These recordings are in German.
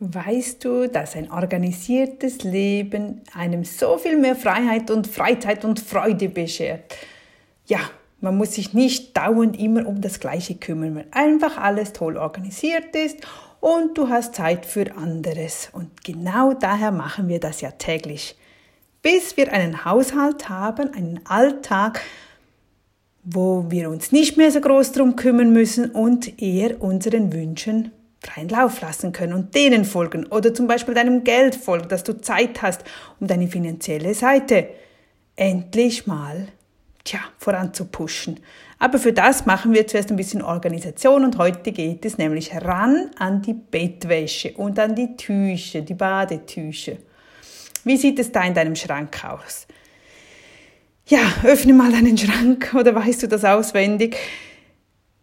Weißt du, dass ein organisiertes Leben einem so viel mehr Freiheit und Freizeit und Freude beschert? Ja, man muss sich nicht dauernd immer um das Gleiche kümmern, weil einfach alles toll organisiert ist und du hast Zeit für anderes. Und genau daher machen wir das ja täglich. Bis wir einen Haushalt haben, einen Alltag, wo wir uns nicht mehr so groß drum kümmern müssen und eher unseren Wünschen freien Lauf lassen können und denen folgen oder zum Beispiel deinem Geld folgen, dass du Zeit hast, um deine finanzielle Seite endlich mal tja, voranzupushen. Aber für das machen wir zuerst ein bisschen Organisation und heute geht es nämlich ran an die Bettwäsche und an die Tücher, die Badetücher. Wie sieht es da in deinem Schrank aus? Ja, öffne mal deinen Schrank oder weißt du das auswendig?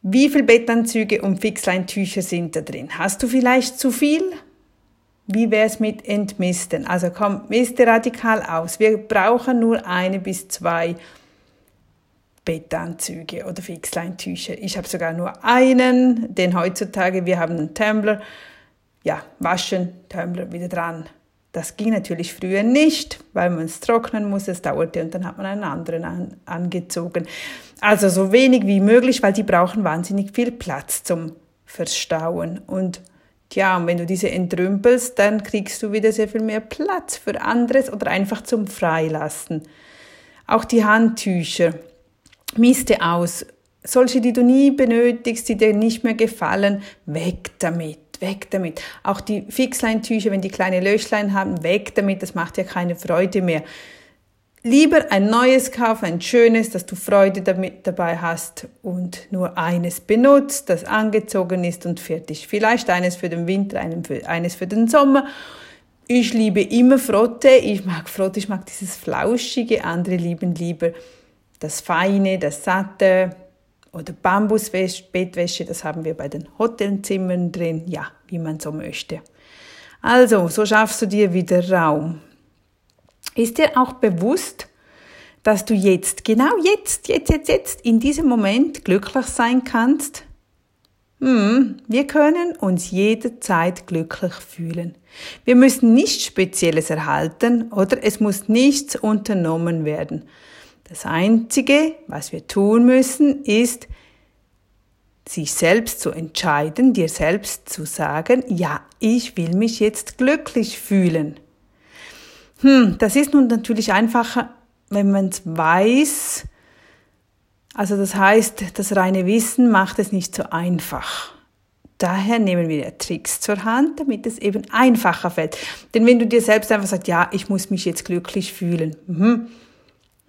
Wie viele Bettanzüge und Fixleintücher sind da drin? Hast du vielleicht zu viel? Wie wäre es mit Entmisten? Also komm, miste radikal aus. Wir brauchen nur eine bis zwei Bettanzüge oder Fixleintücher. Ich habe sogar nur einen, denn heutzutage, wir haben einen Tumbler. Ja, waschen, Tumbler wieder dran. Das ging natürlich früher nicht, weil man es trocknen muss, es dauerte und dann hat man einen anderen an, angezogen. Also so wenig wie möglich, weil die brauchen wahnsinnig viel Platz zum Verstauen. Und ja, und wenn du diese entrümpelst, dann kriegst du wieder sehr viel mehr Platz für anderes oder einfach zum Freilassen. Auch die Handtücher, miste aus. Solche, die du nie benötigst, die dir nicht mehr gefallen, weg damit weg damit. Auch die Fixleintücher, wenn die kleine Löchlein haben, weg damit, das macht ja keine Freude mehr. Lieber ein neues kaufen, ein schönes, dass du Freude damit dabei hast und nur eines benutzt, das angezogen ist und fertig. Vielleicht eines für den Winter, eines für den Sommer. Ich liebe immer Frotte. Ich mag Frotte, ich mag dieses Flauschige. Andere lieben lieber das Feine, das Satte oder Bambusbettwäsche, das haben wir bei den Hotelzimmern drin, ja, wie man so möchte. Also, so schaffst du dir wieder Raum. Ist dir auch bewusst, dass du jetzt, genau jetzt, jetzt, jetzt, jetzt, in diesem Moment glücklich sein kannst? Hm, wir können uns jederzeit glücklich fühlen. Wir müssen nichts Spezielles erhalten oder es muss nichts unternommen werden. Das Einzige, was wir tun müssen, ist, sich selbst zu entscheiden, dir selbst zu sagen, ja, ich will mich jetzt glücklich fühlen. Hm, das ist nun natürlich einfacher, wenn man es weiß. Also das heißt, das reine Wissen macht es nicht so einfach. Daher nehmen wir Tricks zur Hand, damit es eben einfacher fällt. Denn wenn du dir selbst einfach sagst, ja, ich muss mich jetzt glücklich fühlen, mhm,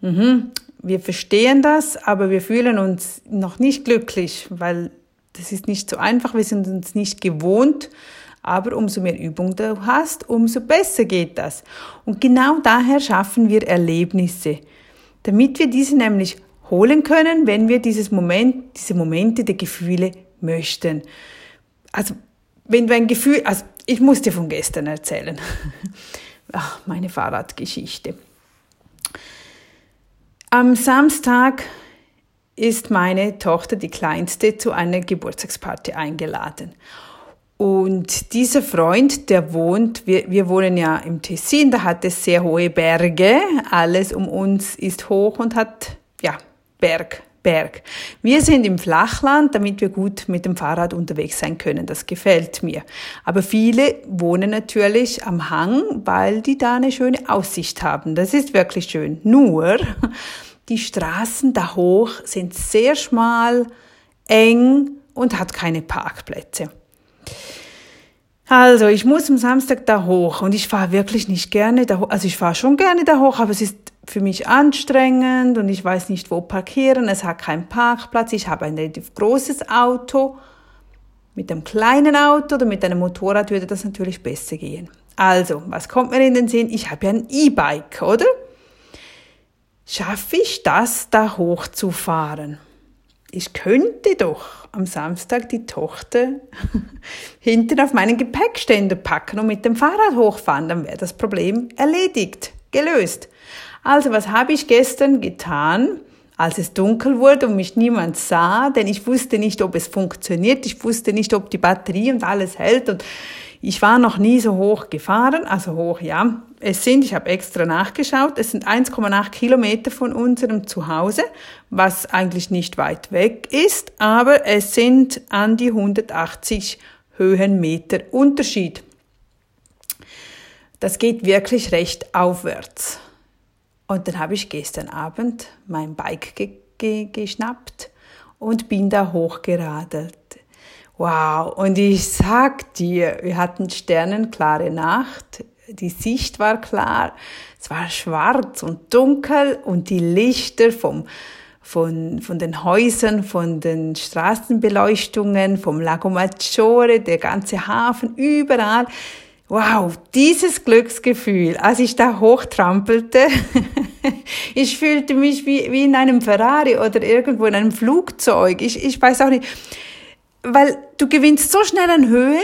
mhm, wir verstehen das, aber wir fühlen uns noch nicht glücklich, weil das ist nicht so einfach, wir sind uns nicht gewohnt. Aber umso mehr Übung du hast, umso besser geht das. Und genau daher schaffen wir Erlebnisse, damit wir diese nämlich holen können, wenn wir dieses Moment, diese Momente der Gefühle möchten. Also, wenn du ein Gefühl, also ich muss dir von gestern erzählen. Ach, meine Fahrradgeschichte. Am Samstag ist meine Tochter, die kleinste, zu einer Geburtstagsparty eingeladen. Und dieser Freund, der wohnt, wir, wir wohnen ja im Tessin, da hat es sehr hohe Berge. Alles um uns ist hoch und hat, ja, Berg, Berg. Wir sind im Flachland, damit wir gut mit dem Fahrrad unterwegs sein können. Das gefällt mir. Aber viele wohnen natürlich am Hang, weil die da eine schöne Aussicht haben. Das ist wirklich schön. Nur, die Straßen da hoch sind sehr schmal, eng und hat keine Parkplätze. Also, ich muss am Samstag da hoch und ich fahre wirklich nicht gerne da hoch. Also, ich fahre schon gerne da hoch, aber es ist für mich anstrengend und ich weiß nicht, wo parkieren. Es hat keinen Parkplatz. Ich habe ein relativ großes Auto. Mit einem kleinen Auto oder mit einem Motorrad würde das natürlich besser gehen. Also, was kommt mir in den Sinn? Ich habe ja ein E-Bike, oder? Schaffe ich das, da hochzufahren? Ich könnte doch am Samstag die Tochter hinten auf meinen Gepäckständer packen und mit dem Fahrrad hochfahren, dann wäre das Problem erledigt, gelöst. Also was habe ich gestern getan? als es dunkel wurde und mich niemand sah, denn ich wusste nicht, ob es funktioniert, ich wusste nicht, ob die Batterie und alles hält und ich war noch nie so hoch gefahren, also hoch, ja. Es sind, ich habe extra nachgeschaut, es sind 1,8 Kilometer von unserem Zuhause, was eigentlich nicht weit weg ist, aber es sind an die 180 Höhenmeter Unterschied. Das geht wirklich recht aufwärts. Und dann habe ich gestern Abend mein Bike ge ge geschnappt und bin da hochgeradelt. Wow, und ich sag dir, wir hatten sternenklare Nacht, die Sicht war klar, es war schwarz und dunkel und die Lichter vom, von, von den Häusern, von den Straßenbeleuchtungen, vom Lago Maggiore, der ganze Hafen, überall, Wow, dieses Glücksgefühl, als ich da hochtrampelte, ich fühlte mich wie, wie in einem Ferrari oder irgendwo in einem Flugzeug. Ich, ich weiß auch nicht, weil du gewinnst so schnell an Höhe,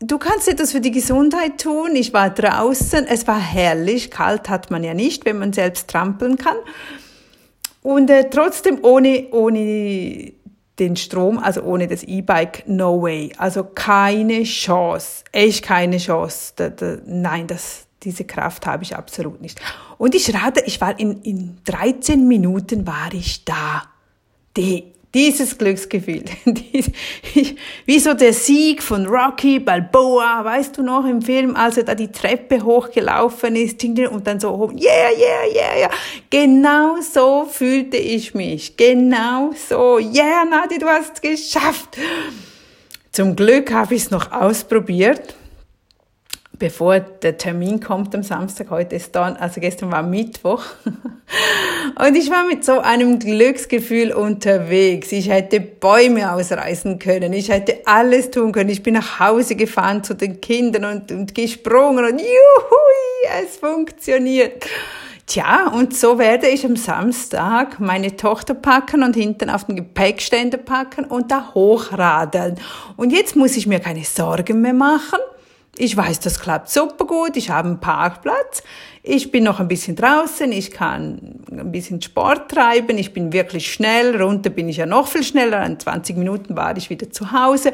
du kannst etwas für die Gesundheit tun. Ich war draußen, es war herrlich, kalt hat man ja nicht, wenn man selbst trampeln kann. Und äh, trotzdem ohne, ohne den Strom, also ohne das E-Bike, no way. Also keine Chance, echt keine Chance. Da, da, nein, das, diese Kraft habe ich absolut nicht. Und ich rate, ich war in, in 13 Minuten war ich da. Die, dieses Glücksgefühl, wie so der Sieg von Rocky Balboa, weißt du noch im Film, als er da die Treppe hochgelaufen ist und dann so yeah, yeah, yeah, yeah. Genau so fühlte ich mich. Genau so. Yeah, Nadi, du hast es geschafft. Zum Glück habe ich es noch ausprobiert bevor der Termin kommt am Samstag, heute ist dann, also gestern war Mittwoch. Und ich war mit so einem Glücksgefühl unterwegs. Ich hätte Bäume ausreißen können. Ich hätte alles tun können. Ich bin nach Hause gefahren zu den Kindern und, und gesprungen und juhui, es funktioniert. Tja, und so werde ich am Samstag meine Tochter packen und hinten auf den Gepäckständer packen und da hochradeln. Und jetzt muss ich mir keine Sorgen mehr machen ich weiß, das klappt super gut. Ich habe einen Parkplatz. Ich bin noch ein bisschen draußen. Ich kann ein bisschen Sport treiben. Ich bin wirklich schnell. Runter bin ich ja noch viel schneller. In 20 Minuten war ich wieder zu Hause.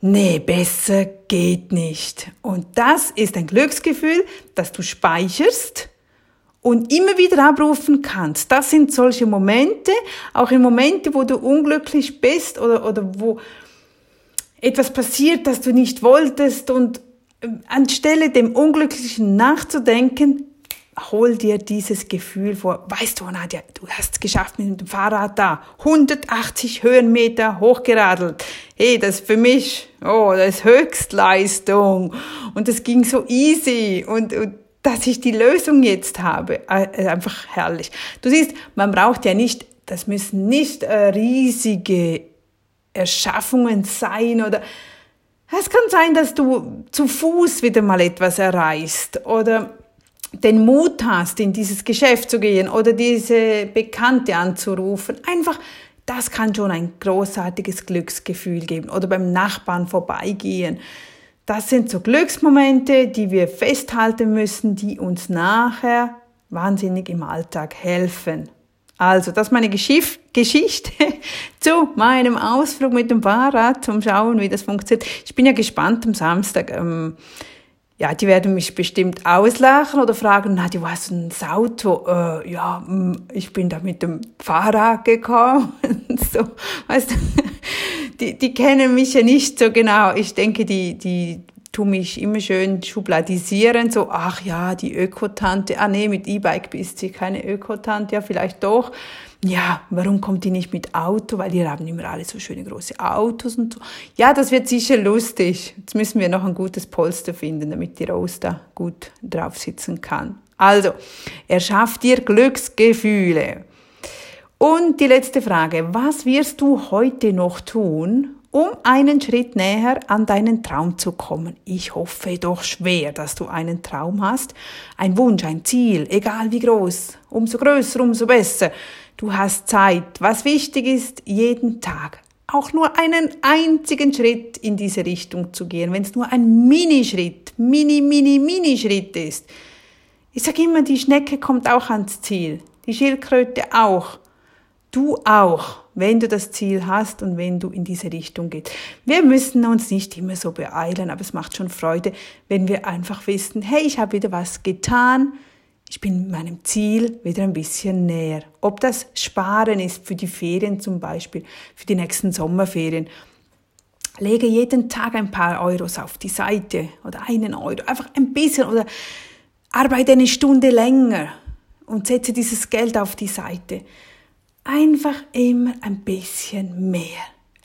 Nee, besser geht nicht. Und das ist ein Glücksgefühl, das du speicherst und immer wieder abrufen kannst. Das sind solche Momente, auch in Momente, wo du unglücklich bist oder, oder wo, etwas passiert, das du nicht wolltest und äh, anstelle dem Unglücklichen nachzudenken, hol dir dieses Gefühl vor. Weißt du, Nadja, du hast es geschafft mit dem Fahrrad da. 180 Höhenmeter hochgeradelt. Hey, das ist für mich, oh, das ist Höchstleistung. Und das ging so easy. Und, und dass ich die Lösung jetzt habe, äh, einfach herrlich. Du siehst, man braucht ja nicht, das müssen nicht äh, riesige Erschaffungen sein oder es kann sein, dass du zu Fuß wieder mal etwas erreichst oder den Mut hast, in dieses Geschäft zu gehen oder diese Bekannte anzurufen. Einfach, das kann schon ein großartiges Glücksgefühl geben oder beim Nachbarn vorbeigehen. Das sind so Glücksmomente, die wir festhalten müssen, die uns nachher wahnsinnig im Alltag helfen. Also, das ist meine Geschichte zu meinem Ausflug mit dem Fahrrad, zum Schauen, wie das funktioniert. Ich bin ja gespannt am Samstag. Ähm, ja, die werden mich bestimmt auslachen oder fragen, na, du hast ein Auto. Äh, ja, ich bin da mit dem Fahrrad gekommen. so, weißt du, die, die kennen mich ja nicht so genau. Ich denke, die, die tu mich immer schön schubladisieren, so, ach ja, die Ökotante, ah nee, mit E-Bike bist du keine Ökotante, ja, vielleicht doch. Ja, warum kommt die nicht mit Auto? Weil die haben immer alle so schöne große Autos und so. Ja, das wird sicher lustig. Jetzt müssen wir noch ein gutes Polster finden, damit die Rose da gut drauf sitzen kann. Also, er schafft dir Glücksgefühle. Und die letzte Frage. Was wirst du heute noch tun, um einen Schritt näher an deinen Traum zu kommen. Ich hoffe doch schwer, dass du einen Traum hast, ein Wunsch, ein Ziel, egal wie groß, umso größer, umso besser. Du hast Zeit. Was wichtig ist, jeden Tag auch nur einen einzigen Schritt in diese Richtung zu gehen, wenn es nur ein Minischritt, Mini, Mini, Mini-Schritt ist. Ich sage immer, die Schnecke kommt auch ans Ziel. die Schildkröte auch. Du auch, wenn du das Ziel hast und wenn du in diese Richtung gehst. Wir müssen uns nicht immer so beeilen, aber es macht schon Freude, wenn wir einfach wissen, hey, ich habe wieder was getan, ich bin meinem Ziel wieder ein bisschen näher. Ob das Sparen ist für die Ferien zum Beispiel, für die nächsten Sommerferien. Lege jeden Tag ein paar Euros auf die Seite oder einen Euro, einfach ein bisschen oder arbeite eine Stunde länger und setze dieses Geld auf die Seite. Einfach immer ein bisschen mehr.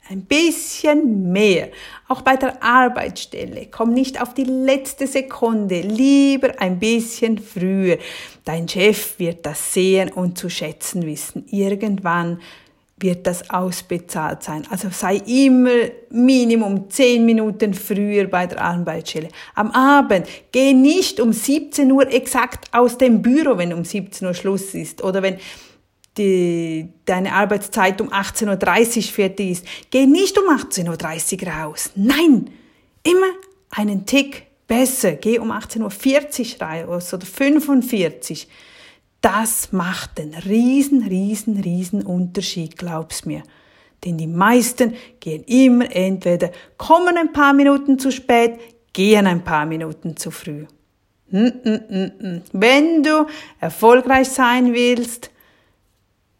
Ein bisschen mehr. Auch bei der Arbeitsstelle. Komm nicht auf die letzte Sekunde. Lieber ein bisschen früher. Dein Chef wird das sehen und zu schätzen wissen. Irgendwann wird das ausbezahlt sein. Also sei immer Minimum zehn Minuten früher bei der Arbeitsstelle. Am Abend geh nicht um 17 Uhr exakt aus dem Büro, wenn um 17 Uhr Schluss ist oder wenn die, deine Arbeitszeit um 18.30 Uhr fertig ist, geh nicht um 18.30 Uhr raus. Nein, immer einen Tick besser. Geh um 18.40 Uhr raus oder 45 Das macht einen riesen, riesen, riesen Unterschied, glaub's mir. Denn die meisten gehen immer entweder kommen ein paar Minuten zu spät, gehen ein paar Minuten zu früh. Hm, hm, hm, Wenn du erfolgreich sein willst,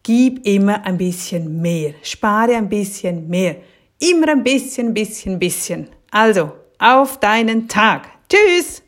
Gib immer ein bisschen mehr. Spare ein bisschen mehr. Immer ein bisschen, bisschen, bisschen. Also, auf deinen Tag. Tschüss!